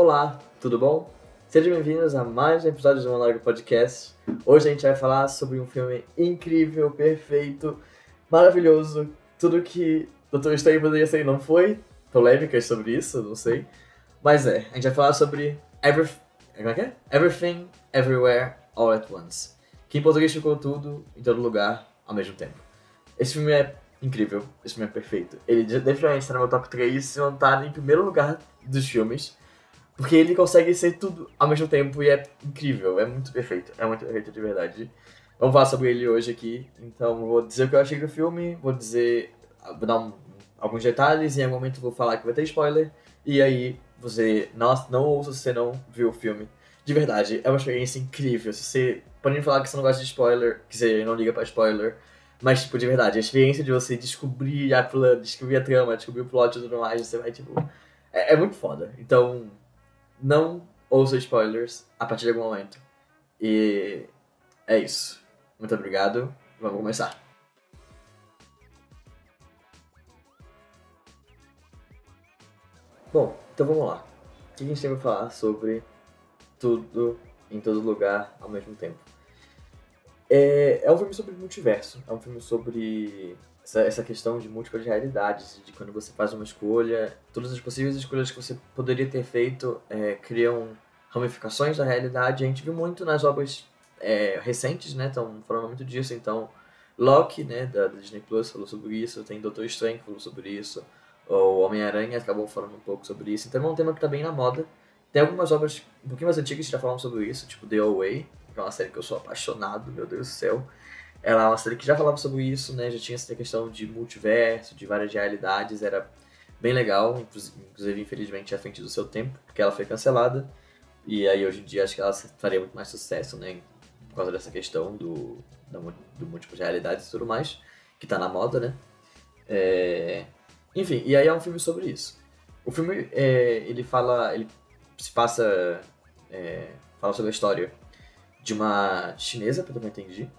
Olá, tudo bom? Sejam bem-vindos a mais um episódio do Monólogo Podcast. Hoje a gente vai falar sobre um filme incrível, perfeito, maravilhoso, tudo que Doutor Estranho poderia ser não foi. Polêmicas sobre isso, não sei. Mas é, a gente vai falar sobre. Como é que é? Everything, Everywhere, All at Once. Que em português ficou tudo, em todo lugar, ao mesmo tempo. Esse filme é incrível, esse filme é perfeito. Ele definitivamente está no meu top 3, se não tá em primeiro lugar dos filmes. Porque ele consegue ser tudo ao mesmo tempo e é incrível, é muito perfeito, é muito perfeito de verdade. Vamos falar sobre ele hoje aqui, então vou dizer o que eu achei do filme, vou dizer, vou dar um, alguns detalhes e em algum momento vou falar que vai ter spoiler. E aí você não, não ouça se você não viu o filme. De verdade, é uma experiência incrível. Se você pode falar que você não gosta de spoiler, que você não liga pra spoiler, mas, tipo, de verdade, a experiência de você descobrir a descobrir a trama, descobrir o plot e tudo mais, você vai, tipo. É, é muito foda. Então, não ouça spoilers a partir de algum momento. E é isso. Muito obrigado. Vamos começar. Bom, então vamos lá. O que a gente tem pra falar sobre tudo em todo lugar ao mesmo tempo? É, é um filme sobre multiverso. É um filme sobre essa, essa questão de múltiplas realidades, de quando você faz uma escolha, todas as possíveis escolhas que você poderia ter feito é, criam ramificações da realidade. A gente viu muito nas obras é, recentes, né? Estão falando muito disso. Então, Loki, né, da, Disney Plus, falou sobre isso. Tem Doutor Estranho que falou sobre isso. O Homem-Aranha acabou falando um pouco sobre isso. Então, é um tema que está bem na moda. Tem algumas obras um pouquinho mais antigas que já falam sobre isso, tipo The Away, que é uma série que eu sou apaixonado, meu Deus do céu. Ela é uma série que já falava sobre isso, né? Já tinha essa questão de multiverso, de várias realidades, era bem legal, inclusive, infelizmente, à frente do seu tempo, porque ela foi cancelada. E aí, hoje em dia, acho que ela faria muito mais sucesso, né? Por causa dessa questão do, do múltiplo de realidades e tudo mais, que tá na moda, né? É... Enfim, e aí é um filme sobre isso. O filme, é, ele fala, ele se passa, é, fala sobre a história de uma chinesa, pelo que eu entendi.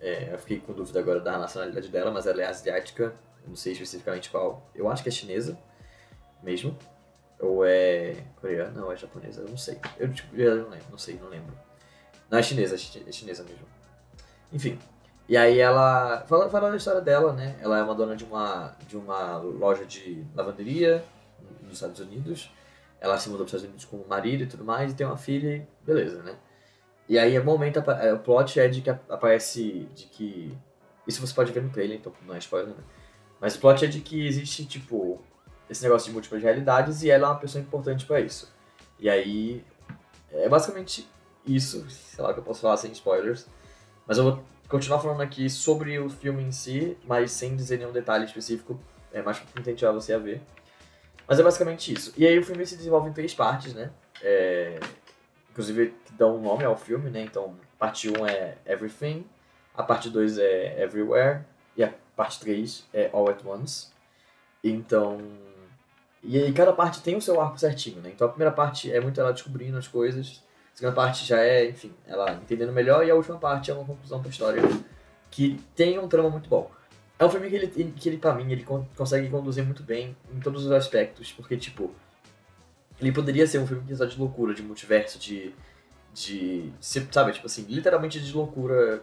É, eu fiquei com dúvida agora da nacionalidade dela, mas ela é asiática, não sei especificamente qual. Eu acho que é chinesa mesmo. Ou é coreana, ou é japonesa, eu não sei. Eu, tipo, eu não lembro, não sei, não lembro. Não, é chinesa, é chinesa mesmo. Enfim. E aí ela. Falando fala da história dela, né? Ela é uma dona de uma, de uma loja de lavanderia nos Estados Unidos. Ela se mudou para os Estados Unidos com o marido e tudo mais, e tem uma filha e beleza, né? E aí, no momento, é, o plot é de que aparece de que. Isso você pode ver no trailer, então não é spoiler, né? Mas o plot é de que existe, tipo, esse negócio de múltiplas realidades e ela é uma pessoa importante para isso. E aí. É basicamente isso, sei lá que eu posso falar sem spoilers. Mas eu vou continuar falando aqui sobre o filme em si, mas sem dizer nenhum detalhe específico. É mais pra incentivar você a ver. Mas é basicamente isso. E aí o filme se desenvolve em três partes, né? É, inclusive que dão um nome ao filme, né? Então, parte 1 é Everything, a parte 2 é Everywhere e a parte 3 é All at Once. Então, e aí cada parte tem o seu arco certinho, né? Então a primeira parte é muito ela descobrindo as coisas, a segunda parte já é, enfim, ela entendendo melhor e a última parte é uma conclusão pra história que tem um trama muito bom. É um filme que ele, que ele pra mim, ele consegue conduzir muito bem em todos os aspectos, porque, tipo, ele poderia ser um filme de loucura, de multiverso, de. de. sabe, tipo assim, literalmente de loucura.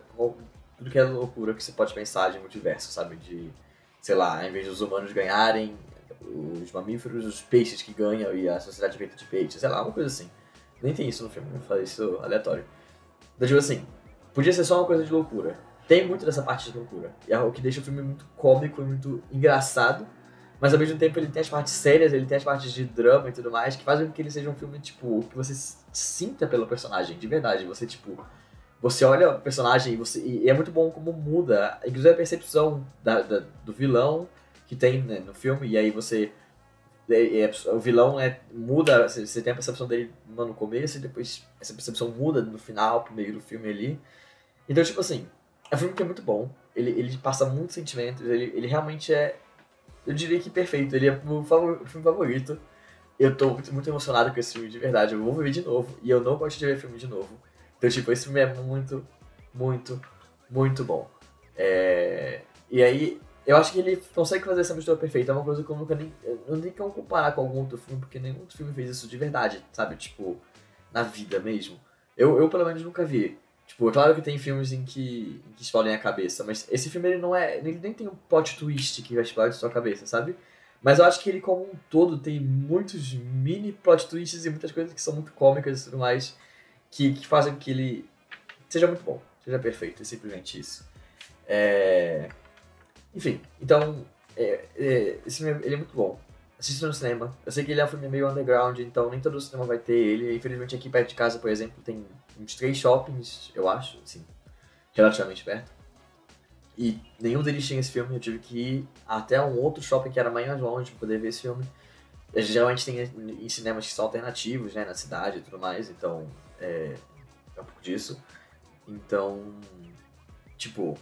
Tudo que é loucura que você pode pensar de multiverso, sabe? De. Sei lá, em vez dos humanos ganharem, os mamíferos, os peixes que ganham e a sociedade feita de peixes, sei lá, uma coisa assim. Nem tem isso no filme, eu falei isso aleatório. Então, tipo assim, podia ser só uma coisa de loucura. Tem muito dessa parte de loucura. E é o que deixa o filme muito cômico e muito engraçado mas ao mesmo tempo ele tem as partes sérias, ele tem as partes de drama e tudo mais, que fazem com que ele seja um filme, tipo, que você sinta pelo personagem, de verdade. Você, tipo, você olha o personagem e, você, e é muito bom como muda, inclusive a percepção da, da do vilão que tem né, no filme, e aí você. É, é, o vilão é, muda, você tem a percepção dele no começo e depois essa percepção muda no final, pro meio do filme ali. Então, tipo assim, é um filme que é muito bom, ele, ele passa muitos sentimentos, ele, ele realmente é eu diria que perfeito. Ele é o filme favorito. Eu tô muito, emocionado com esse filme de verdade. Eu vou ver de novo. E eu não gosto de ver filme de novo. Então, tipo, esse filme é muito, muito, muito bom. É... E aí, eu acho que ele consegue fazer essa mistura perfeita. É uma coisa que eu nunca nem. Eu não tem como comparar com algum outro filme, porque nenhum outro filme fez isso de verdade, sabe? Tipo, na vida mesmo. Eu, eu pelo menos nunca vi. Tipo, é claro que tem filmes em que, em que explodem a cabeça, mas esse filme ele não é. Ele nem tem um plot twist que vai explodir sua cabeça, sabe? Mas eu acho que ele, como um todo, tem muitos mini plot twists e muitas coisas que são muito cômicas e tudo mais, que, que fazem que ele seja muito bom, seja perfeito, é simplesmente isso. É... Enfim, então, é, é, esse filme ele é muito bom. Assista no cinema. Eu sei que ele é um filme meio underground, então nem todo cinema vai ter ele. Infelizmente aqui perto de casa, por exemplo, tem uns três shoppings, eu acho, assim, relativamente perto. E nenhum deles tinha esse filme, eu tive que ir até um outro shopping que era mais longe pra poder ver esse filme. Geralmente tem em cinemas que são alternativos, né, na cidade e tudo mais, então é, é um pouco disso. Então, tipo,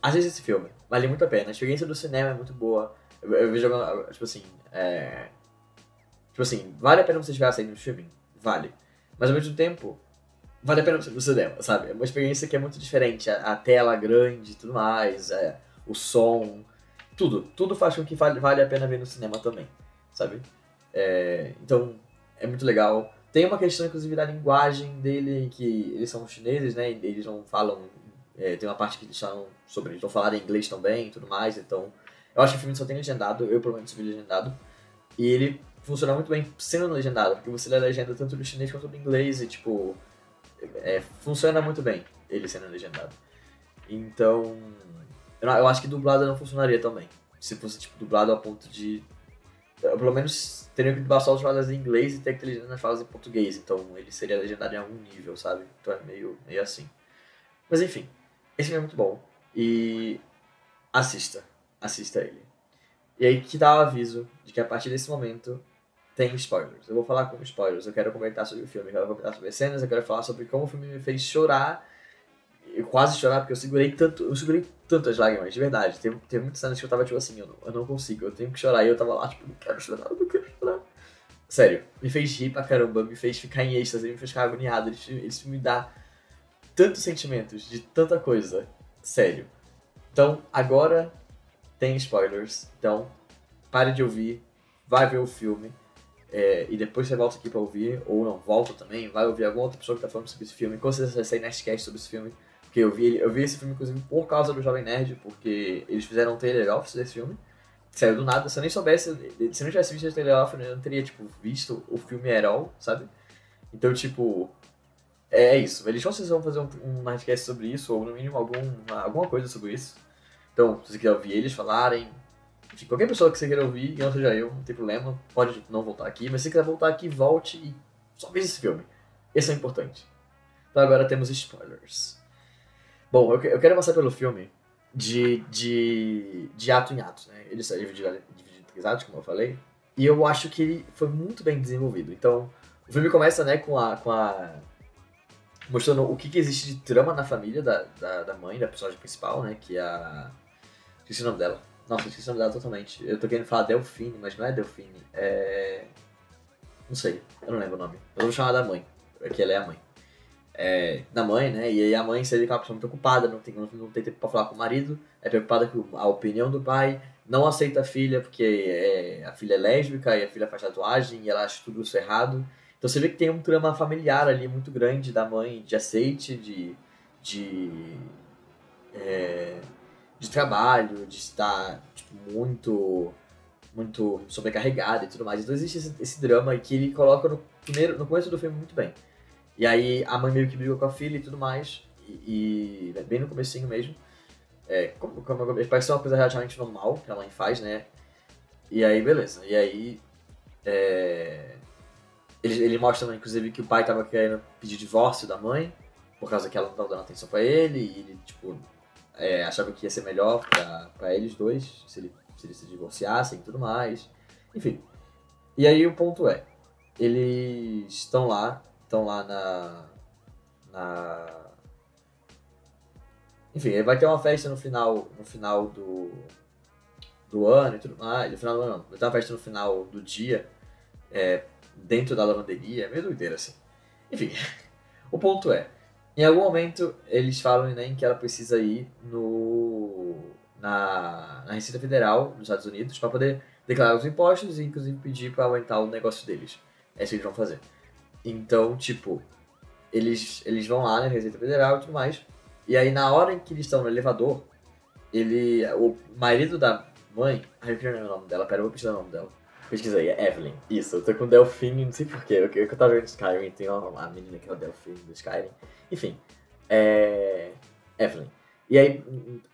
assista esse filme, vale muito a pena. A experiência do cinema é muito boa. Eu, vejo, tipo assim, é, tipo assim, vale a pena você estiver saindo no streaming? Vale. Mas ao mesmo tempo, vale a pena você ir no cinema, sabe? É uma experiência que é muito diferente. A, a tela grande e tudo mais, é, o som, tudo. Tudo faz com que vale, vale a pena ver no cinema também, sabe? É, então, é muito legal. Tem uma questão, inclusive, da linguagem dele, que eles são chineses, né? Eles não falam. É, tem uma parte que eles falam sobre. Eles não falarem inglês também e tudo mais, então. Eu acho que o filme só tem legendado, eu pelo menos vi legendado. E ele funciona muito bem sendo legendado, porque você lê a legenda tanto do chinês quanto do inglês, e tipo é, funciona muito bem ele sendo legendado. Então, eu, eu, acho que dublado não funcionaria também. Se fosse tipo dublado ao ponto de. Pelo menos teria que dublar só as falas em inglês e ter que ter legenda nas falas em português. Então ele seria legendado em algum nível, sabe? Então é meio, meio assim. Mas enfim, esse filme é muito bom. E assista. Assista ele. E aí que dá o aviso de que a partir desse momento tem spoilers. Eu vou falar com spoilers. Eu quero comentar sobre o filme, eu quero comentar sobre as cenas, eu quero falar sobre como o filme me fez chorar. Eu quase chorar porque eu segurei tanto, eu segurei tantas lágrimas, de verdade. Teve, teve muitas cenas que eu tava tipo assim, eu não, eu não consigo, eu tenho que chorar. E eu tava lá, tipo, não quero chorar, não quero chorar. Sério, me fez rir pra caramba, me fez ficar em êxtase, me fez ficar agoniado. Esse filme dá tantos sentimentos de tanta coisa. Sério. Então, agora tem spoilers. Então, pare de ouvir, vai ver o filme. É, e depois você volta aqui pra ouvir, ou não, volta também, vai ouvir alguma outra pessoa que tá falando sobre esse filme. Com certeza vai sair Nerdcast sobre esse filme. Porque eu vi, eu vi esse filme, inclusive, por causa do Jovem Nerd, porque eles fizeram um trailer off desse filme. Saiu do nada, se eu nem soubesse, se eu não tivesse visto esse trailer off, eu não teria, tipo, visto o filme at all, sabe? Então, tipo, é, isso. Eles vão fazer um, um Nerdcast sobre isso, ou no mínimo algum, alguma coisa sobre isso. Então, se você quiser ouvir eles falarem, de qualquer pessoa que você queira ouvir, e não seja eu, não tem problema, pode não voltar aqui, mas se quiser voltar aqui, volte e só veja esse filme. Esse é importante. Então agora temos spoilers. Bom, eu, quero passar pelo filme de, de, de ato em ato, né? Ele é dividido, dividido em três atos, como eu falei, e eu acho que ele foi muito bem desenvolvido. Então, o filme começa, né, com a... Com a mostrando o que, que existe de trama na família da, da, da mãe, da personagem principal, né, que é a... esqueci o nome dela. Nossa, esqueci o nome dela totalmente. Eu tô querendo falar Delfine, mas não é Delfine. É. Não sei, eu não lembro o nome. Eu vou chamar da mãe, porque ela é a mãe. É, da mãe, né? E aí a mãe seria aquela pessoa muito ocupada, não tem, não tem tempo pra falar com o marido, é preocupada com a opinião do pai, não aceita a filha porque é, a filha é lésbica e a filha faz tatuagem e ela acha tudo isso errado. Então você vê que tem um trama familiar ali muito grande da mãe de aceite, de. de. É, de trabalho, de estar tipo, muito muito sobrecarregada e tudo mais. Então existe esse, esse drama que ele coloca no primeiro no começo do filme muito bem. E aí a mãe meio que briga com a filha e tudo mais, e, e bem no comecinho mesmo. É, como, como, parece ser uma coisa relativamente normal que a mãe faz, né? E aí, beleza. E aí, é, ele, ele mostra, inclusive, que o pai tava querendo pedir divórcio da mãe, por causa que ela não tava dando atenção pra ele, e ele, tipo, é, achava que ia ser melhor para eles dois, se, ele, se eles se divorciassem e tudo mais. Enfim. E aí o ponto é, eles estão lá, estão lá na. na. Enfim, vai ter uma festa no final, no final do, do ano e tudo mais. No final do ano não, vai ter uma festa no final do dia, é, dentro da lavanderia, é meio doideira assim. Enfim, o ponto é, em algum momento, eles falam né, que ela precisa ir no, na, na Receita Federal dos Estados Unidos para poder declarar os impostos e, inclusive, pedir para aumentar o negócio deles. É isso que eles vão fazer. Então, tipo, eles, eles vão lá na Receita Federal e tudo mais. E aí, na hora em que eles estão no elevador, ele. O marido da mãe. Ai, eu queria o nome dela, pera, eu vou pesquisar o nome dela. Pesquisa aí, é Evelyn. Isso, eu tô com Delphine, não sei porquê. Eu, eu, eu tava jogando Skyrim, tem uma, uma menina que é o Delphine do Skyrim. Enfim, é. Evelyn. E aí,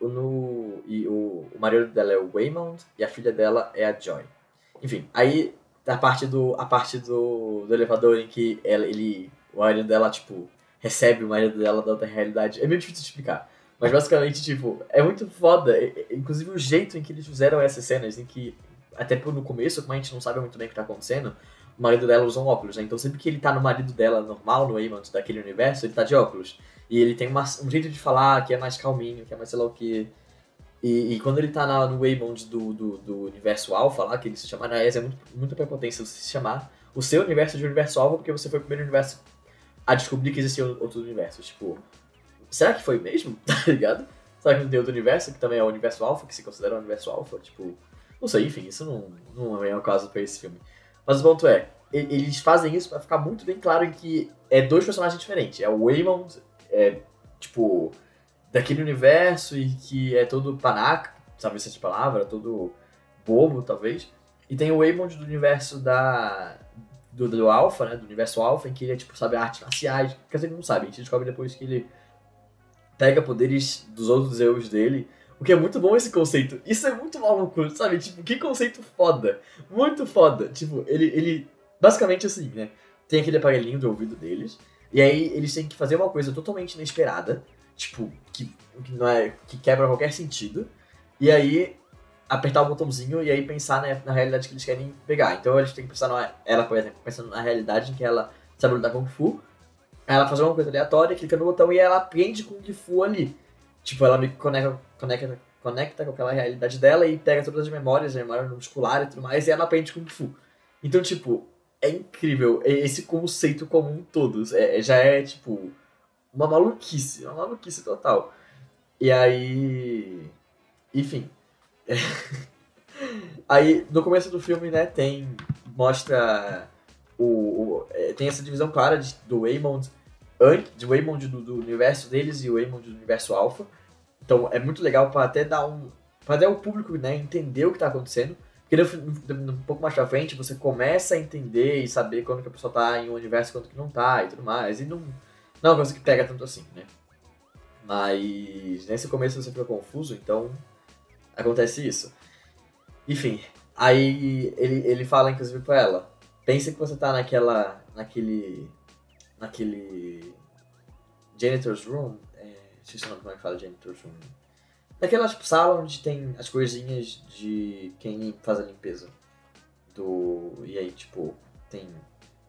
no, e o, o marido dela é o Waymond e a filha dela é a Joy. Enfim, aí a parte do, a parte do, do elevador em que ela, ele, o marido dela, tipo, recebe o marido dela da outra realidade. É meio difícil de explicar. Mas basicamente, tipo, é muito foda. Inclusive o jeito em que eles fizeram essas cenas, em que, até no começo, como a gente não sabe muito bem o que tá acontecendo, o marido dela usa um óculos, né? Então sempre que ele tá no marido dela normal, no Aemon daquele universo, ele tá de óculos. E ele tem uma, um jeito de falar que é mais calminho, que é mais sei lá o que. E, e quando ele tá na, no Waymond do, do, do universo Alpha lá, que ele se chama Anaes, é muito, muito prepotência você se chamar o seu universo de universo Alpha porque você foi o primeiro universo a descobrir que existiam outros universos. Tipo, será que foi mesmo? Tá ligado? Será que não tem outro universo que também é o universo Alpha, que se considera o universo Alpha? Tipo, não sei, enfim, isso não, não é o caso pra esse filme. Mas o ponto é, eles fazem isso para ficar muito bem claro que é dois personagens diferentes. É o Waymond, é, tipo, daquele universo e que é todo panaca, sabe essa palavra, todo bobo, talvez. E tem o Waymond do universo da do, do Alpha, né, do universo Alpha, em que ele é, tipo, sabe, artes marciais. Quer dizer, ele não sabe, a gente descobre depois que ele pega poderes dos outros eus dele. O que é muito bom esse conceito. Isso é muito maluco, sabe? Tipo, que conceito foda. Muito foda. Tipo, ele, ele basicamente assim, né? Tem aquele aparelhinho do ouvido deles. E aí eles têm que fazer uma coisa totalmente inesperada. Tipo, que, que, não é, que quebra qualquer sentido. E aí apertar o botãozinho e aí pensar né, na realidade que eles querem pegar. Então eles têm que pensar, na, ela, por exemplo, pensando na realidade em que ela sabe lutar Kung Fu, ela faz uma coisa aleatória, clica no botão e ela aprende Kung Fu ali. Tipo, ela me conecta, conecta, conecta com aquela realidade dela e pega todas as memórias, a memória muscular e tudo mais, e ela aprende Kung Fu. Então, tipo, é incrível esse conceito comum todos. É, já é, tipo, uma maluquice, uma maluquice total. E aí. Enfim, Aí, no começo do filme, né, tem. Mostra. O, o é, tem essa divisão clara de, do Waymond, do Waymond do, do, universo deles e o Waymond do universo Alpha. Então é muito legal para até dar um. para até o público né, entender o que tá acontecendo. Porque no, um pouco mais pra frente você começa a entender e saber quando que a pessoa tá em um universo quando que não tá e tudo mais. E não, não é uma coisa que pega tanto assim, né? Mas nesse começo você fica confuso, então acontece isso. Enfim, aí ele, ele fala inclusive pra ela, pensa que você tá naquela, naquele, naquele janitor's room, é, se o nome como é que fala janitor's room, naquela tipo, sala onde tem as coisinhas de quem faz a limpeza. Do, e aí, tipo, tem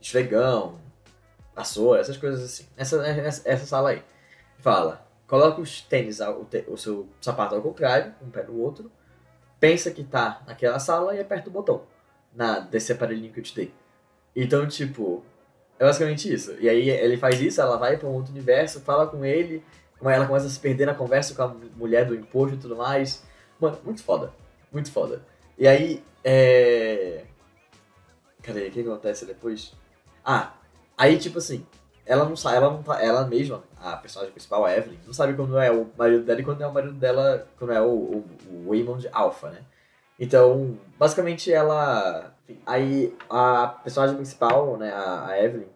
esfregão, vassoura, essas coisas assim. Essa, essa, essa sala aí. Fala, coloca os tênis, o, o seu sapato ao contrário, um pé no outro, pensa que tá naquela sala e aperta o botão na, desse aparelhinho que eu te dei. Então, tipo, é basicamente isso. E aí ele faz isso, ela vai para um outro universo, fala com ele, ela começa a se perder na conversa com a mulher do imposto e tudo mais. Mano, muito foda. Muito foda. E aí, é. Cadê? O que acontece depois? Ah, aí tipo assim, ela não sabe, ela não tá, ela mesma, a personagem principal, a Evelyn, não sabe quando é o marido dela e quando é o marido dela, quando é o, o, o Waymond Alpha, né? Então, basicamente ela. Aí a personagem principal, né, a, Evelyn,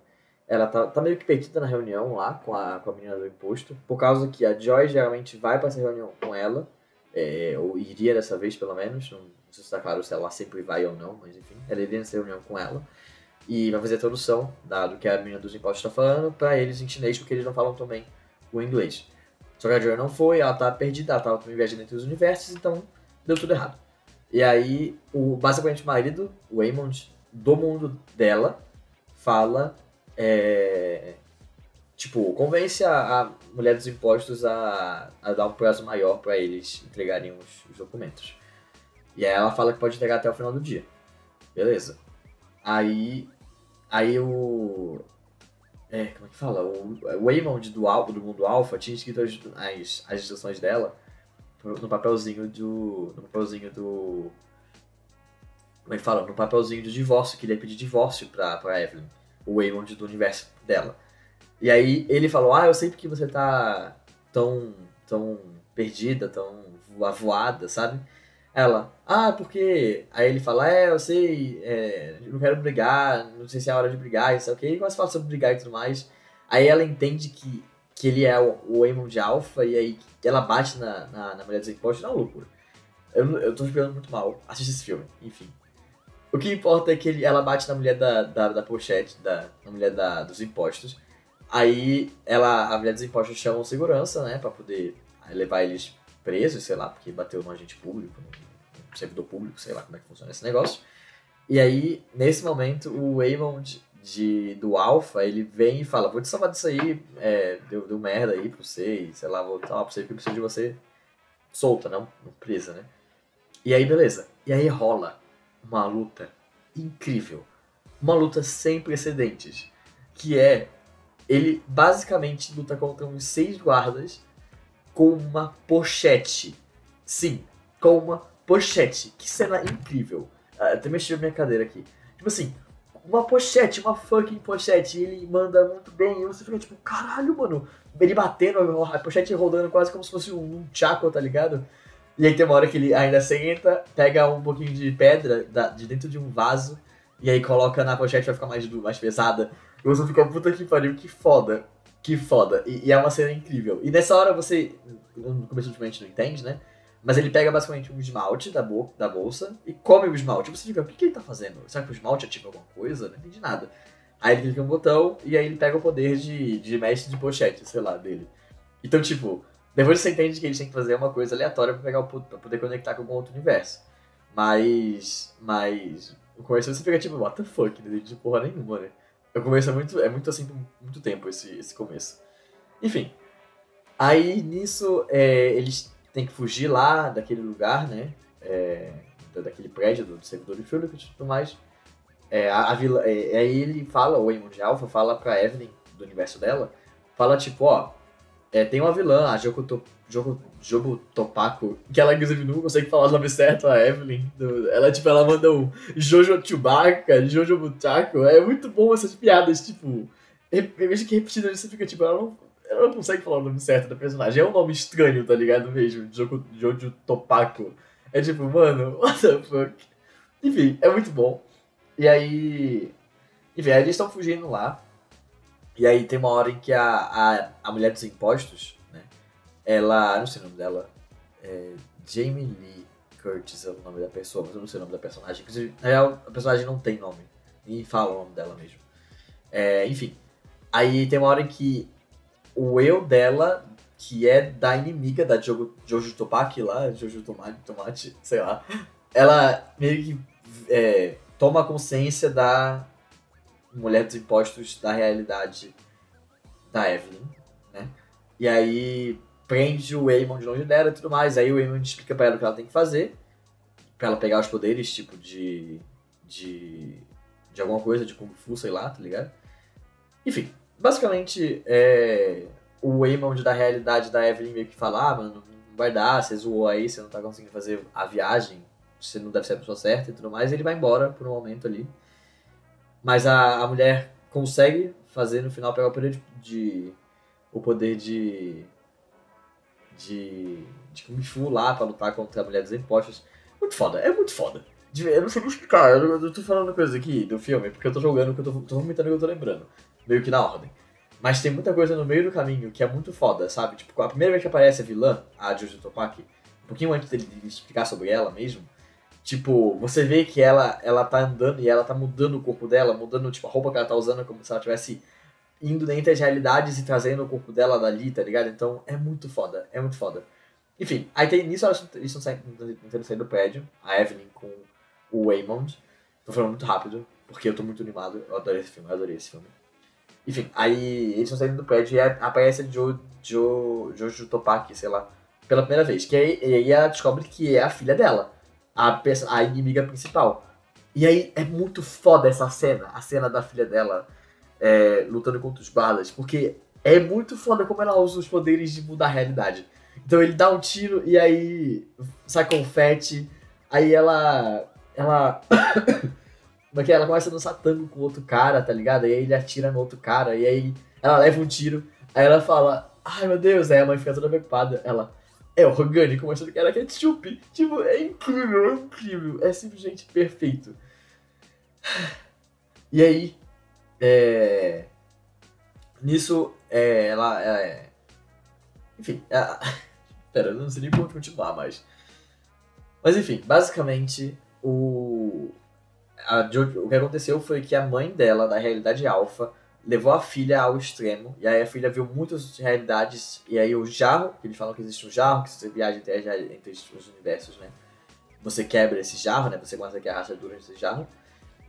ela tá, tá meio que perdida na reunião lá com a, com a menina do imposto, por causa que a Joy geralmente vai para essa reunião com ela, é, ou iria dessa vez pelo menos, não, não sei se está claro se ela sempre vai ou não, mas enfim, ela iria nessa reunião com ela e vai fazer a tradução dado que a menina dos impostos está falando para eles em chinês, porque eles não falam também o inglês. Só que a Joy não foi, ela tá perdida, ela tava também viajando entre os universos, então deu tudo errado. E aí, o, basicamente o marido, o Waymond, do mundo dela, fala, é, tipo, convence a, a, mulher dos impostos a, a dar um prazo maior para eles entregarem os, os documentos. E aí ela fala que pode entregar até o final do dia. Beleza. Aí Aí o. É, como é que fala? O, o do, do mundo Alpha tinha escrito as, as, as instruções dela no papelzinho do. No papelzinho do. Como é que fala? No papelzinho de divórcio, que ele ia pedir divórcio pra, pra Evelyn. O Waymond do universo dela. E aí ele falou, ah, eu sei porque você tá tão, tão perdida, tão avoada, sabe? Ela, ah, porque. Aí ele fala, é, eu sei, é, eu não quero brigar, não sei se é a hora de brigar, isso é ok. E começa a sobre brigar e tudo mais. Aí ela entende que, que ele é o, o Waymond de Alpha, e aí ela bate na, na, na mulher dos impostos, não, loucura. Eu, eu tô esperando muito mal. Assiste esse filme, enfim. O que importa é que ele, ela bate na mulher da, da, da pochete, da, na mulher da, dos impostos. Aí ela, a mulher dos impostos chama segurança, né, pra poder levar eles presos, sei lá, porque bateu num agente público, num servidor público, sei lá como é que funciona esse negócio. E aí, nesse momento, o Waymond de, do Alpha, ele vem e fala, vou te salvar disso aí, é, deu, deu merda aí pra você, e sei lá, vou salvar pra você porque eu preciso de você solta, não, não presa, né? E aí, beleza. E aí rola uma luta incrível. Uma luta sem precedentes. Que é, ele basicamente luta contra uns seis guardas com uma pochete. Sim, com uma pochete. Que cena incrível. Ah, até mexi minha cadeira aqui. Tipo assim, uma pochete, uma fucking pochete. E ele manda muito bem. E você fica tipo, caralho, mano. Ele batendo, a pochete rodando quase como se fosse um, chaco, tá ligado? E aí tem uma hora que ele ainda senta, pega um pouquinho de pedra de dentro de um vaso. E aí coloca na pochete vai ficar mais, mais pesada. E você fica, puta que pariu, que foda. Que foda. E, e, é uma cena incrível. E nessa hora você, no começo gente não entende, né? Mas ele pega basicamente um esmalte da, bo da bolsa e come o esmalte. Você fica, o que, que ele tá fazendo? Será que o esmalte ativa alguma coisa? Não entendi nada. Aí ele clica um botão e aí ele pega o poder de, de mestre de pochete, sei lá, dele. Então, tipo, depois você entende que eles têm que fazer uma coisa aleatória pra, pegar o, pra poder conectar com algum outro universo. Mas. Mas. No começo você fica tipo, what the fuck? Não entendi porra nenhuma, né? O começo é muito, é muito assim muito tempo esse, esse começo. Enfim. Aí nisso é, eles têm que fugir lá daquele lugar, né? É, daquele prédio do servidor de Felix e tudo mais. É, a, a vila, é, aí ele fala, o Waymond de Alpha fala pra Evelyn, do universo dela, fala tipo, ó, é, tem uma vilã, a Joko, to, Joko, Jobo Topako, que ela inclusive não consegue falar o nome certo, a Evelyn. Do, ela, tipo, ela manda um Jojo Chewbacca, Jojo Butaco. É muito bom essas piadas, tipo. Vejo que repetida você fica, tipo, ela não, ela não consegue falar o nome certo da personagem. É um nome estranho, tá ligado mesmo? Jojo, Jojo Topako. É tipo, mano, what the fuck? Enfim, é muito bom. E aí. Enfim, aí eles estão fugindo lá. E aí tem uma hora em que a, a, a mulher dos impostos, né? Ela. Não sei o nome dela. É Jamie Lee Curtis é o nome da pessoa, mas eu não sei o nome da personagem. Inclusive, na real, a personagem não tem nome. Nem fala o nome dela mesmo. É, enfim. Aí tem uma hora em que o eu dela, que é da inimiga da Jojo, Jojo Topaki lá, Jojo Tomate, Tomate, sei lá, ela meio que é, toma consciência da Mulher dos Impostos da realidade da Evelyn, né? E aí prende o Waymond longe dela e tudo mais. Aí o Waymond explica pra ela o que ela tem que fazer. Pra ela pegar os poderes, tipo, de. de. de alguma coisa, de Kung Fu, sei lá, tá ligado? Enfim, basicamente, é, o Waymond da realidade da Evelyn meio que fala, ah, mano, não vai dar, você zoou aí, você não tá conseguindo fazer a viagem, você não deve ser a pessoa certa e tudo mais, e ele vai embora por um momento ali. Mas a, a mulher consegue fazer no final pegar o poder de, de o poder de de de Kung Fu lá pra lutar contra a mulher dos impostos. Muito foda, é muito foda. Eu não sei nem explicar, eu, tô falando coisa aqui do filme, porque eu tô jogando, que eu tô, tô comentando o que eu tô lembrando. Meio que na ordem. Mas tem muita coisa no meio do caminho que é muito foda, sabe? Tipo, a primeira vez que aparece a vilã, a Jojo Topaki, um pouquinho antes dele explicar sobre ela mesmo, Tipo, você vê que ela, ela tá andando e ela tá mudando o corpo dela, mudando tipo, a roupa que ela tá usando, como se ela tivesse indo entre as realidades e trazendo o corpo dela dali, tá ligado? Então é muito foda, é muito foda. Enfim, aí tem nisso elas estão tentando sair do prédio, a Evelyn com o Waymond. Tô falando muito rápido, porque eu tô muito animado, eu adorei esse filme, eu adorei esse filme. Enfim, aí eles estão saindo do prédio e aparece a jo, jo, Jojo Topaki, sei lá, pela primeira vez. Que aí, e aí ela descobre que é a filha dela a, a inimiga principal. E aí é muito foda essa cena, a cena da filha dela é, lutando contra os balas, porque é muito foda como ela usa os poderes de mudar a realidade. Então ele dá um tiro e aí sai confete. Aí ela. Ela. Como é que? Ela começa a dançar tango com outro cara, tá ligado? E aí ele atira no outro cara, e aí ela leva um tiro. Aí ela fala, ai meu Deus, aí a mãe fica toda preocupada. Ela, é orgânico, achando que era ketchup. Tipo, é incrível, é incrível. É simplesmente perfeito. E aí, é... Nisso, é, ela, é... Enfim, ela... Pera, eu não sei nem como continuar, mas... Mas enfim, basicamente, o... O que aconteceu foi que a mãe dela, da realidade alfa, levou a filha ao extremo, e aí a filha viu muitas realidades, e aí o jarro, que eles falam que existe um jarro, que você viaja entre, entre os universos, né? Você quebra esse jarro, né? Você consegue a rachadura desse jarro.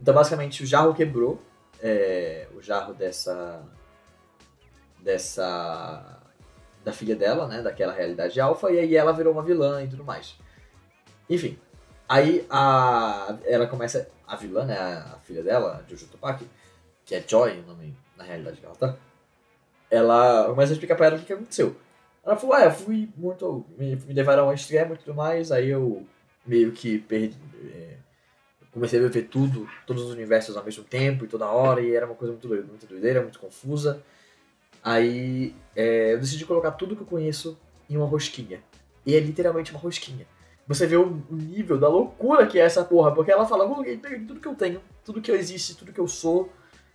Então, basicamente, o jarro quebrou, é, o jarro dessa... dessa... da filha dela, né? Daquela realidade alfa, e aí ela virou uma vilã e tudo mais. Enfim, aí a, ela começa... A vilã, né? A, a filha dela, Jojo Topaki, que é Joy, o nome na realidade dela, tá? Ela começa a explicar pra ela o que, que aconteceu. Ela falou, ah, eu fui muito. Me, me levaram ao extremo e tudo mais, aí eu meio que perdi. É, comecei a ver tudo, todos os universos ao mesmo tempo e toda hora, e era uma coisa muito doida, muito doideira, muito confusa. Aí é, eu decidi colocar tudo que eu conheço em uma rosquinha. E é literalmente uma rosquinha. Você vê o nível da loucura que é essa porra, porque ela fala, eu coloquei tudo que eu tenho, tudo que eu existe, tudo que eu sou,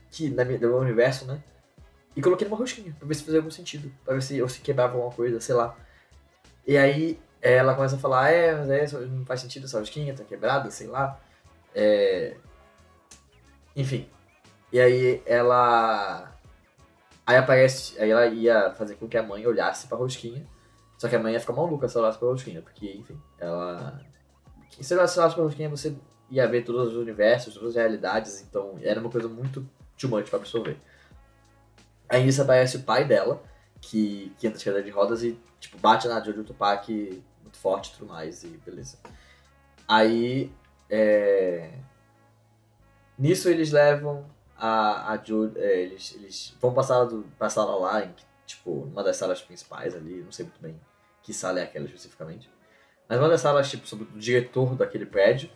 que na minha, no meu universo, né? E coloquei numa rosquinha, pra ver se fazia algum sentido. Pra ver se eu se quebrava alguma coisa, sei lá. E aí ela começa a falar, é, mas é, não faz sentido essa rosquinha, tá quebrada, sei lá. É... Enfim. E aí ela. Aí aparece. Aí ela ia fazer com que a mãe olhasse pra rosquinha. Só que a mãe ia ficar maluca se ela olhasse pra rosquinha, porque, enfim, ela. Se ela olhasse pra rosquinha, você ia ver todos os universos, todas as realidades, então era uma coisa muito much pra absorver. Aí nisso aparece o pai dela, que, que entra de cadeira de rodas e, tipo, bate na Jojo Tupac muito forte e tudo mais, e beleza. Aí, é... Nisso eles levam a, a Jojo, é, eles, eles vão passar do, pra sala lá, em, tipo, uma das salas principais ali, não sei muito bem que sala é aquela especificamente. Mas uma das salas, tipo, sobre o diretor daquele prédio,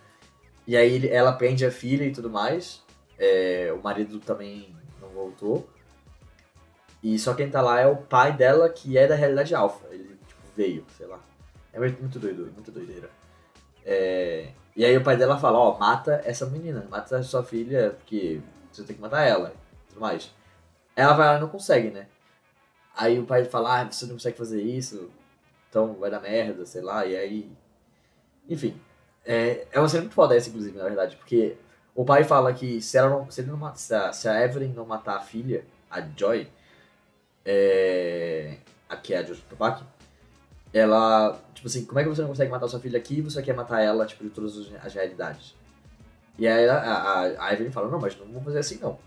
e aí ela prende a filha e tudo mais, é, o marido também não voltou. E só quem tá lá é o pai dela, que é da realidade alfa. Ele tipo, veio, sei lá. É muito, doido, muito doideira. É, e aí o pai dela fala, ó, mata essa menina, mata sua filha, porque você tem que matar ela e tudo mais. Ela vai lá e não consegue, né? Aí o pai fala, ah, você não consegue fazer isso, então vai dar merda, sei lá, e aí. Enfim. É, é uma cena muito foda essa, inclusive, na verdade, porque o pai fala que se, ela não, se, ele não, se, a, se a Evelyn não matar a filha, a Joy, é, a que é a Jojo Tupac, ela, tipo assim, como é que você não consegue matar sua filha aqui e você quer matar ela, tipo, de todas as realidades? E aí a, a, a Evelyn fala, não, mas não vou fazer assim não.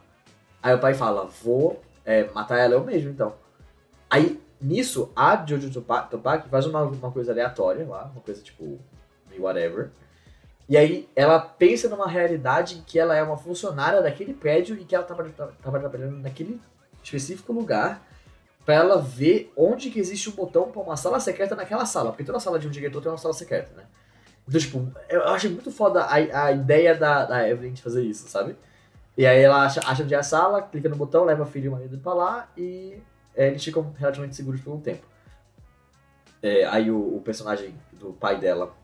Aí o pai fala, vou é, matar ela eu mesmo, então. Aí, nisso, a Jojo Tupac faz uma, uma coisa aleatória lá, uma coisa tipo, whatever. E aí ela pensa numa realidade em que ela é uma funcionária daquele prédio e que ela estava trabalhando naquele específico lugar para ela ver onde que existe um botão para uma sala secreta naquela sala, porque toda sala de um diretor tem uma sala secreta, né? Então, tipo, eu acho muito foda a, a ideia da, da Evelyn de fazer isso, sabe? E aí ela acha, acha onde é a sala, clica no botão, leva a filha e o marido pra lá e é, eles ficam relativamente seguros por um tempo. É, aí o, o personagem do pai dela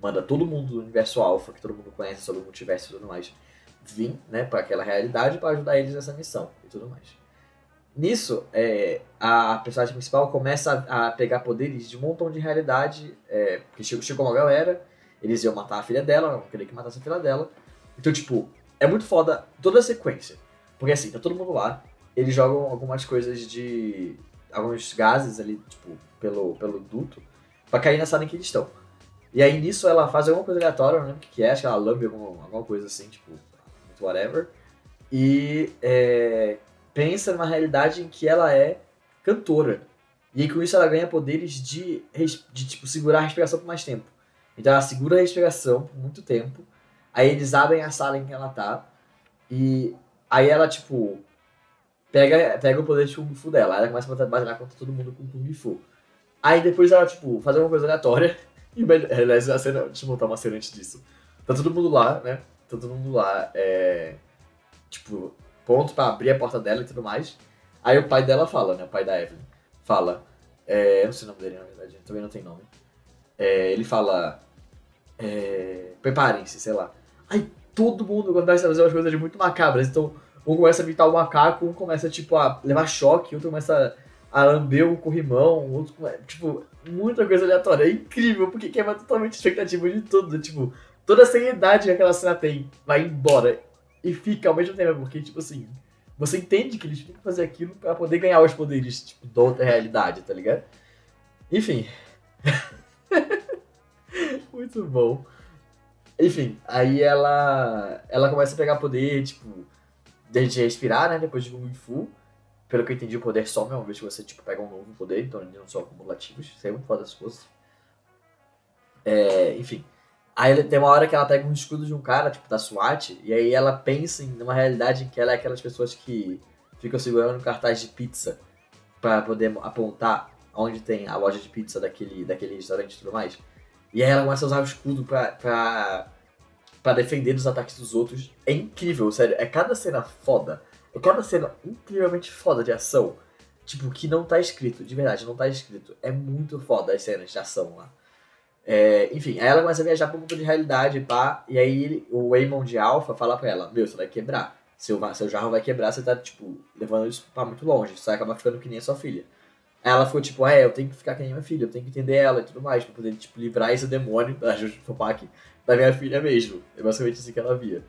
manda todo mundo do universo alfa, que todo mundo conhece sobre o multiverso e tudo mais, vir né, para aquela realidade para ajudar eles nessa missão e tudo mais. Nisso, é, a personagem principal começa a, a, pegar poderes de um montão de realidade, é, porque chegou, chegou uma galera, eles iam matar a filha dela, não queria que matasse a filha dela. Então, tipo, é muito foda toda a sequência. Porque assim, tá todo mundo lá, eles jogam algumas coisas de. alguns gases ali, tipo, pelo, pelo duto, pra cair na sala em que eles estão. E aí nisso ela faz alguma coisa aleatória, não lembro o que é, acho que ela lambe alguma, alguma coisa assim, tipo, whatever. E é, pensa numa realidade em que ela é cantora. E aí, com isso ela ganha poderes de, de tipo, segurar a respiração por mais tempo. Então ela segura a respiração por muito tempo. Aí eles abrem a sala em que ela tá. E aí ela, tipo, pega, pega o poder de Kung Fu dela. Aí ela começa a batalhar contra todo mundo com Kung Fu. Aí depois ela, tipo, faz alguma coisa aleatória. E, aliás, a cena, deixa eu montar uma cena antes disso. Tá todo mundo lá, né? Tá todo mundo lá, é. Tipo, pronto pra abrir a porta dela e tudo mais. Aí o pai dela fala, né? O pai da Evelyn fala. É, eu não sei o nome dele, na verdade, também não tem nome. É, ele fala. É, Preparem-se, sei lá. Aí todo mundo começa a fazer umas coisas muito macabras. Então, um começa a imitar o macaco, um começa, tipo, a levar choque, outro começa a lamber o corrimão, outro Tipo, muita coisa aleatória. É incrível, porque quebra totalmente a expectativa de tudo. Tipo, toda a seriedade que aquela cena tem vai embora e fica ao mesmo tempo, porque, tipo assim, você entende que eles têm que fazer aquilo para poder ganhar os poderes, tipo, da outra realidade, tá ligado? Enfim. Muito bom. Enfim, aí ela ela começa a pegar poder, tipo, de respirar, né, depois de Kung Fu. Pelo que eu entendi, o poder some uma vez que você, tipo, pega um novo poder, então eles não são acumulativos. Isso é muito foda das coisas. É, enfim. Aí tem uma hora que ela pega um escudo de um cara, tipo, da SWAT, e aí ela pensa em uma realidade em que ela é aquelas pessoas que ficam segurando cartaz de pizza para poder apontar onde tem a loja de pizza daquele, daquele restaurante e tudo mais. E aí ela começa a usar o escudo pra, pra, pra defender dos ataques dos outros. É incrível, sério. É cada cena foda. É cada cena incrivelmente foda de ação. Tipo, que não tá escrito, de verdade, não tá escrito. É muito foda as cenas de ação lá. É, enfim, aí ela começa a viajar pra um pouco de realidade, pá, e aí ele, o Waymon de Alpha fala pra ela, meu, você vai quebrar. Seu, seu jarro vai quebrar, você tá, tipo, levando isso pra muito longe, você vai acabar ficando que nem a sua filha. Ela ficou tipo, ah, é, eu tenho que ficar que nem minha filha, eu tenho que entender ela e tudo mais, pra poder, tipo, livrar esse demônio da Topak da minha filha mesmo. É basicamente assim que ela via.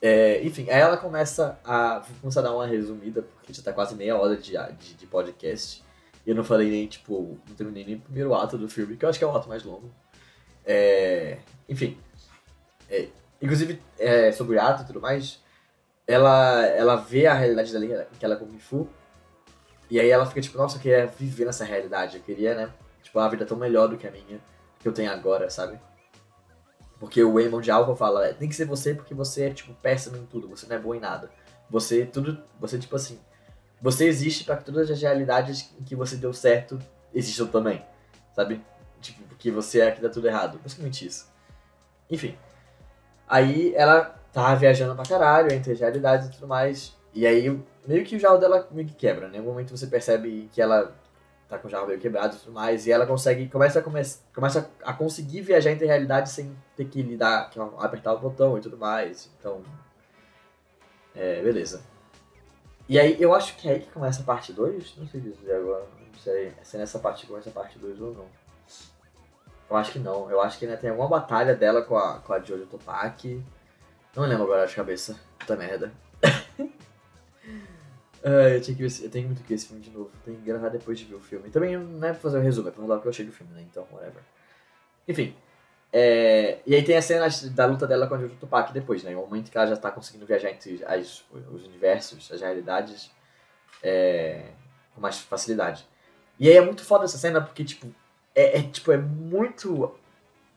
É, enfim, aí ela começa a. Vou começar a dar uma resumida, porque já tá quase meia hora de, de, de podcast. E eu não falei nem, tipo, não terminei nem o primeiro ato do filme, que eu acho que é o ato mais longo. É, enfim. É, inclusive, é, sobre o ato e tudo mais, ela, ela vê a realidade dela que ela é Kung Fu. E aí ela fica tipo, nossa, eu queria viver nessa realidade. Eu queria, né? Tipo, uma vida tão melhor do que a minha, que eu tenho agora, sabe? Porque o Waymond de Alpha fala, é, tem que ser você porque você é, tipo, péssimo em tudo, você não é bom em nada. Você, tudo, você, tipo assim, você existe para que todas as realidades em que você deu certo existam também, sabe? Tipo, porque você é que dá tudo errado. Basicamente isso. Enfim. Aí ela tá viajando pra caralho entre realidades e tudo mais. E aí, meio que o jarro dela meio que quebra, né? No momento você percebe que ela tá com o jarro meio quebrado e tudo mais. E ela consegue, começa a, come, começa a conseguir viajar entre realidades sem ter que lidar, que apertar o botão e tudo mais. Então. É, beleza. E aí, eu acho que é aí que começa a parte 2. Não sei dizer agora. Não sei se é nessa parte que começa a parte 2 ou não. Eu acho que não. Eu acho que ainda tem alguma batalha dela com a, com a Jojo Topak. Não lembro agora de cabeça. Puta merda. Uh, eu, tinha que ver, eu tenho muito que ver esse filme de novo. Tenho que gravar depois de ver o filme. Também não é pra fazer o um resumo, é pra falar o que eu achei do filme, né? Então, whatever. Enfim. É, e aí tem a cena da luta dela com a Jojo Tupac depois, né? O momento que ela já tá conseguindo viajar entre as, os universos, as realidades, é, com mais facilidade. E aí é muito foda essa cena porque, tipo, é, é, tipo, é muito.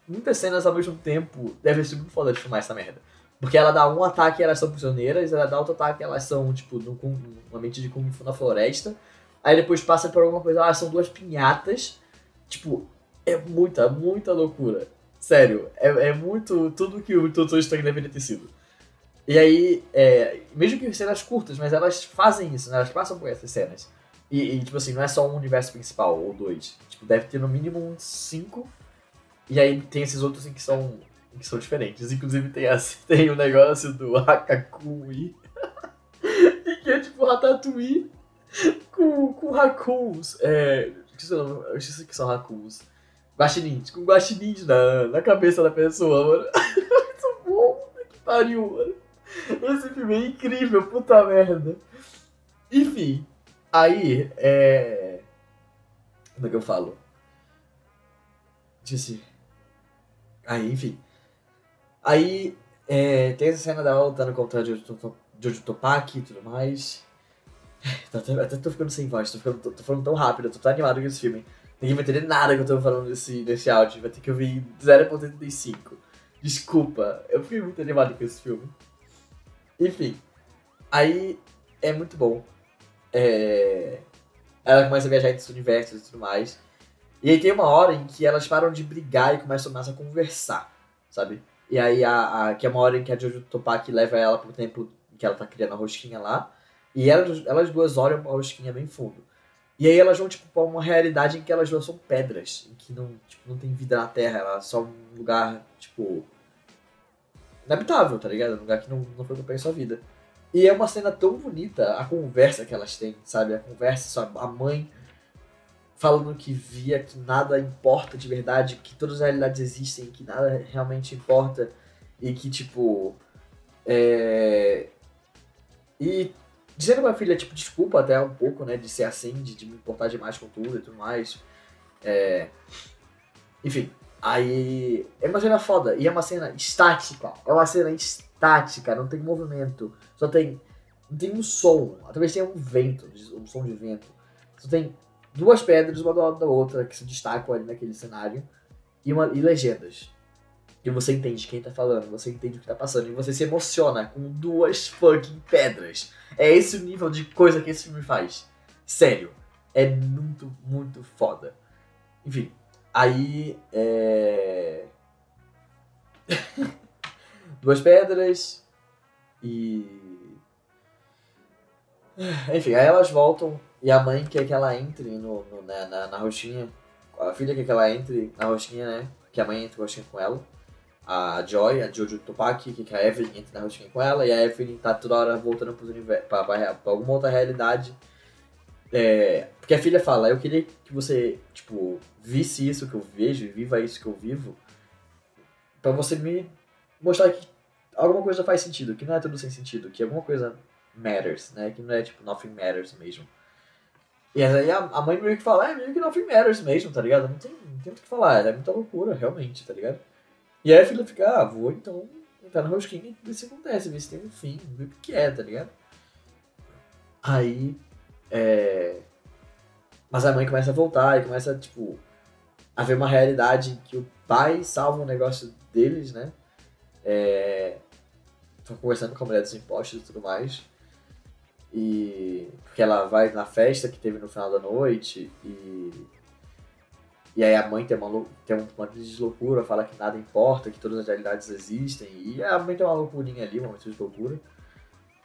Muitas cenas ao mesmo tempo. Deve ser muito foda de filmar essa merda. Porque ela dá um ataque elas são prisioneiras, ela dá outro ataque elas são, tipo, num, numa mente de Kung Fu na floresta. Aí depois passa por alguma coisa, ah, são duas pinhatas. Tipo, é muita, muita loucura. Sério, é, é muito tudo que o Doutor Estranho deveria ter sido. E aí, é, mesmo que cenas curtas, mas elas fazem isso, né? Elas passam por essas cenas. E, e, tipo assim, não é só um universo principal ou dois. Tipo, deve ter no mínimo uns cinco. E aí tem esses outros em que são, que são diferentes. Inclusive tem, assim, tem o negócio do Hakakui. que é tipo Ratatouille com, com raccoons. É, eu esqueci que são raccoons guaxinins, com guaxinins na, na cabeça da pessoa, mano. Muito bom, que pariu, mano. Esse filme é incrível, puta merda. Enfim, aí, é... Como é que eu falo? Disse... Aí, enfim. Aí, é, tem essa cena da lutando contra Jojo Topaki e tudo mais. Até, até tô ficando sem voz, tô, ficando, tô, tô falando tão rápido, tô tão animado com esse filme. Ninguém vai entender nada que eu tô falando nesse, nesse áudio. Vai ter que ouvir 0.85. Desculpa, eu fiquei muito animado com esse filme. Enfim, aí é muito bom. É... Ela começa a viajar entre os universos e tudo mais. E aí tem uma hora em que elas param de brigar e começam mais a conversar, sabe? E aí, a, a, que é uma hora em que a Jojo Topaki leva ela pro templo que ela tá criando a rosquinha lá. E elas, elas duas olham pra rosquinha bem fundo. E aí elas vão, tipo, pra uma realidade em que elas duas são pedras. Em que não, tipo, não tem vida na Terra. Ela é só um lugar, tipo... Inabitável, tá ligado? Um lugar que não, não foi pra sua vida. E é uma cena tão bonita, a conversa que elas têm, sabe? A conversa, a mãe falando que via que nada importa de verdade, que todas as realidades existem, que nada realmente importa e que, tipo. É... E dizendo pra filha, tipo, desculpa até um pouco, né, de ser assim, de, de me importar demais com tudo e tudo mais. É... Enfim, aí. É uma cena foda e é uma cena estática. É uma cena estática, não tem movimento. Só tem. Não tem um som. Talvez tenha um vento, um som de vento. Só tem duas pedras, uma do lado da outra, que se destacam ali naquele cenário, e, uma, e legendas. E você entende quem tá falando, você entende o que tá passando, e você se emociona com duas fucking pedras. É esse o nível de coisa que esse filme faz. Sério. É muito, muito foda. Enfim, aí. É... duas pedras e. Enfim, aí elas voltam e a mãe quer que ela entre no, no na, na, na, roxinha. A filha quer que ela entre na roxinha, né? Que a mãe entre na roxinha com ela. A Joy, a Jojo quer que a Evelyn entre na roxinha com ela. E a Evelyn tá toda hora voltando pros universo, pra, pra, pra alguma outra realidade. É, porque a filha fala, eu queria que você, tipo, visse isso que eu vejo, viva isso que eu vivo. Pra você me mostrar que alguma coisa faz sentido, que não é tudo sem sentido, que alguma coisa matters, né? Que não é tipo nothing matters mesmo. E aí a, a mãe meio que fala, é meio que nothing matters mesmo, tá ligado? Não tem, não tem o que falar, é muita loucura, realmente, tá ligado? E aí a filha fica, ah, vou então entrar no rosquinho e ver se acontece, ver se tem um fim, ver o que é, tá ligado? Aí, é... Mas a mãe começa a voltar e começa, tipo, a ver uma realidade em que o pai salva um negócio deles, né? É... Estão conversando com a mulher dos impostos e tudo mais. E porque ela vai na festa que teve no final da noite e e aí a mãe tem uma tem uma loucura, fala que nada importa, que todas as realidades existem e a mãe tem uma loucurinha ali, uma momento de loucura.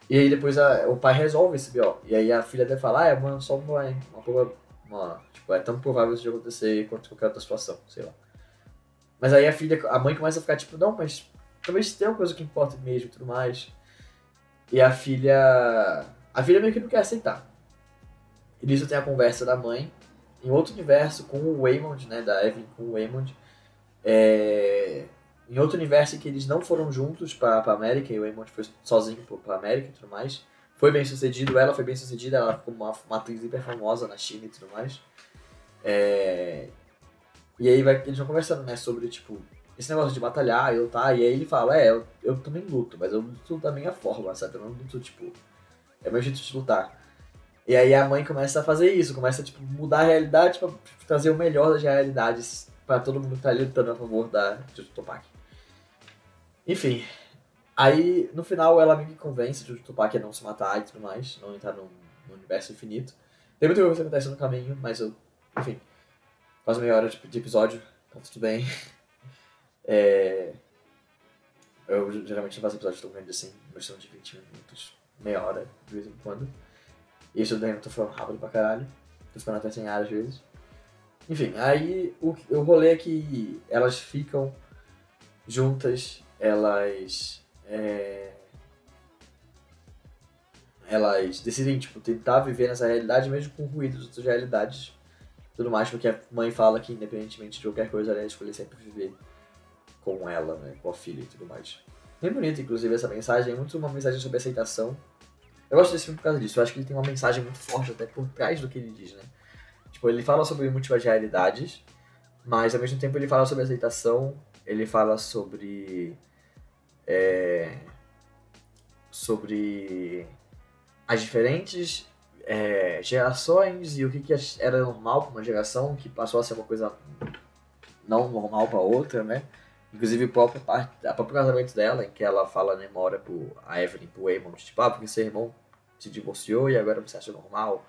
E aí depois a, o pai resolve esse BO. E aí a filha até fala, ah, é uma, só uma, uma, uma, tipo, é tão provável isso de acontecer quanto qualquer outra situação, sei lá. Mas aí a filha, a mãe começa a ficar tipo, não, mas talvez tenha uma coisa que importa mesmo e tudo mais. E a filha a filha meio que não quer aceitar. E nisso tem a conversa da mãe, em outro universo, com o Waymond, né, da Evelyn com o Waymond. É... Em outro universo em que eles não foram juntos para a América, e o Waymond foi sozinho para a América e tudo mais. Foi bem sucedido, ela foi bem sucedida, ela ficou uma, uma atriz hiper famosa na China e tudo mais. É... E aí vai, eles vão conversando, né, sobre, tipo, esse negócio de batalhar e lutar. E aí ele fala, é, eu, eu também luto, mas eu luto da minha forma, sabe? Eu não luto, tipo, é meu jeito de lutar. E aí a mãe começa a fazer isso, começa a tipo, mudar a realidade para trazer o melhor das realidades para todo mundo que tá lutando a favor da Jojo Topaki. Enfim, aí no final ela me convence Jojo Topaki a não se matar e tudo mais, não entrar no, no universo infinito. Tem muita coisa que acontece no caminho, mas eu, enfim, quase meia hora de, de episódio, então tudo bem. É, eu geralmente faço episódios tão grandes assim, mas são de 20 minutos meia hora, de vez em quando. Isso eu tô falando rápido pra caralho. Tô ficando até sem ar às vezes. Enfim, aí o, o rolê é que elas ficam juntas, elas. É, elas decidem, tipo, tentar viver nessa realidade mesmo com ruídos de outras realidades tudo mais, porque a mãe fala que independentemente de qualquer coisa, ela escolher sempre viver com ela, né, com a filha e tudo mais. Bem bonito, inclusive, essa mensagem. É muito uma mensagem sobre aceitação. Eu gosto desse filme por causa disso. Eu acho que ele tem uma mensagem muito forte até por trás do que ele diz, né? Tipo, ele fala sobre múltiplas realidades, mas ao mesmo tempo ele fala sobre aceitação, ele fala sobre. É, sobre as diferentes é, gerações e o que, que era normal para uma geração que passou a ser uma coisa não normal para outra, né? Inclusive o próprio, o próprio casamento dela, em que ela fala na memória pro, a Evelyn pro Waymond, tipo, ah, porque seu irmão se divorciou e agora você acha normal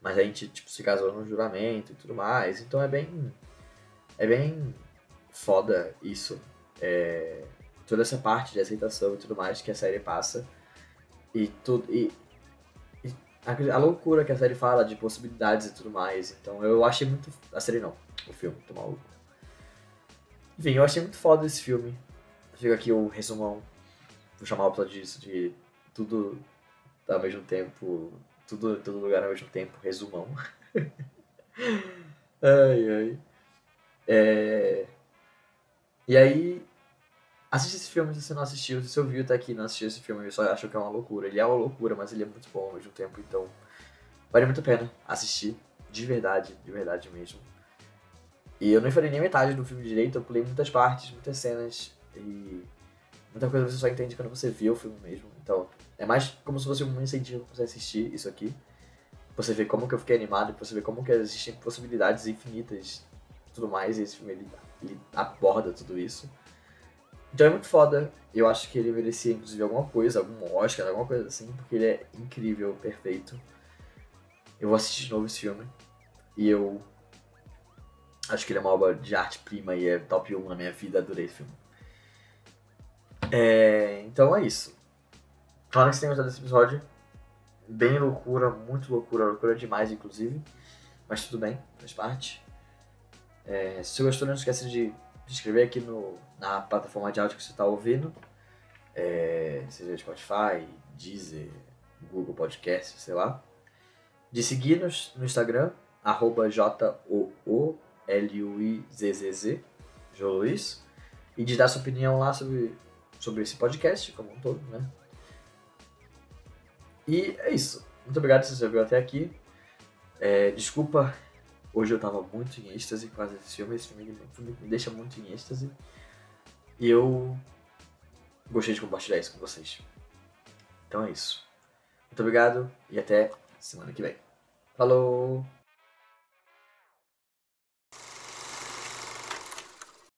Mas a gente, tipo, se casou no juramento e tudo mais. Então é bem. É bem foda isso. É, toda essa parte de aceitação e tudo mais que a série passa. E tudo. E, e a, a, loucura que a série fala de possibilidades e tudo mais. Então eu achei muito. A série não, o filme, tô maluco. Enfim, eu achei muito foda esse filme. Fica aqui o resumão. Vou chamar o episódio disso de tudo ao mesmo tempo tudo todo lugar ao mesmo tempo, resumão. ai, ai. É... E aí, assiste esse filme se você não assistiu. Se você ouviu até aqui não assistiu esse filme, eu só acho que é uma loucura. Ele é uma loucura, mas ele é muito bom ao mesmo tempo, então vale muito a pena assistir. De verdade, de verdade mesmo. E eu não falei nem metade do filme direito, eu pulei muitas partes, muitas cenas e muita coisa você só entende quando você vê o filme mesmo. Então, é mais como se fosse um incentivo pra você assistir isso aqui. Você ver como que eu fiquei animado, você ver como que existem possibilidades infinitas tudo mais. E esse filme, ele, ele aborda tudo isso. Então é muito foda. Eu acho que ele merecia, inclusive, alguma coisa, algum Oscar, alguma coisa assim, porque ele é incrível, perfeito. Eu vou assistir de novo esse filme. E eu acho que ele é uma obra de arte-prima e é top 1 na minha vida. Adorei esse filme. É, então é isso. Claro que você tem gostado desse episódio. Bem loucura, muito loucura, loucura demais, inclusive. Mas tudo bem, faz parte. É, se gostou, não esqueça de se inscrever aqui no, na plataforma de áudio que você está ouvindo. É, seja Spotify, Deezer, Google Podcast, sei lá. De seguir-nos no Instagram, arroba J-O-O-L-U-I-Z-Z-Z, João Luiz. E de dar sua opinião lá sobre sobre esse podcast como um todo, né? E é isso. Muito obrigado se você viu até aqui. É, desculpa, hoje eu tava muito em êxtase com esse filme. Esse filme me deixa muito em êxtase. E eu gostei de compartilhar isso com vocês. Então é isso. Muito obrigado e até semana que vem. Falou!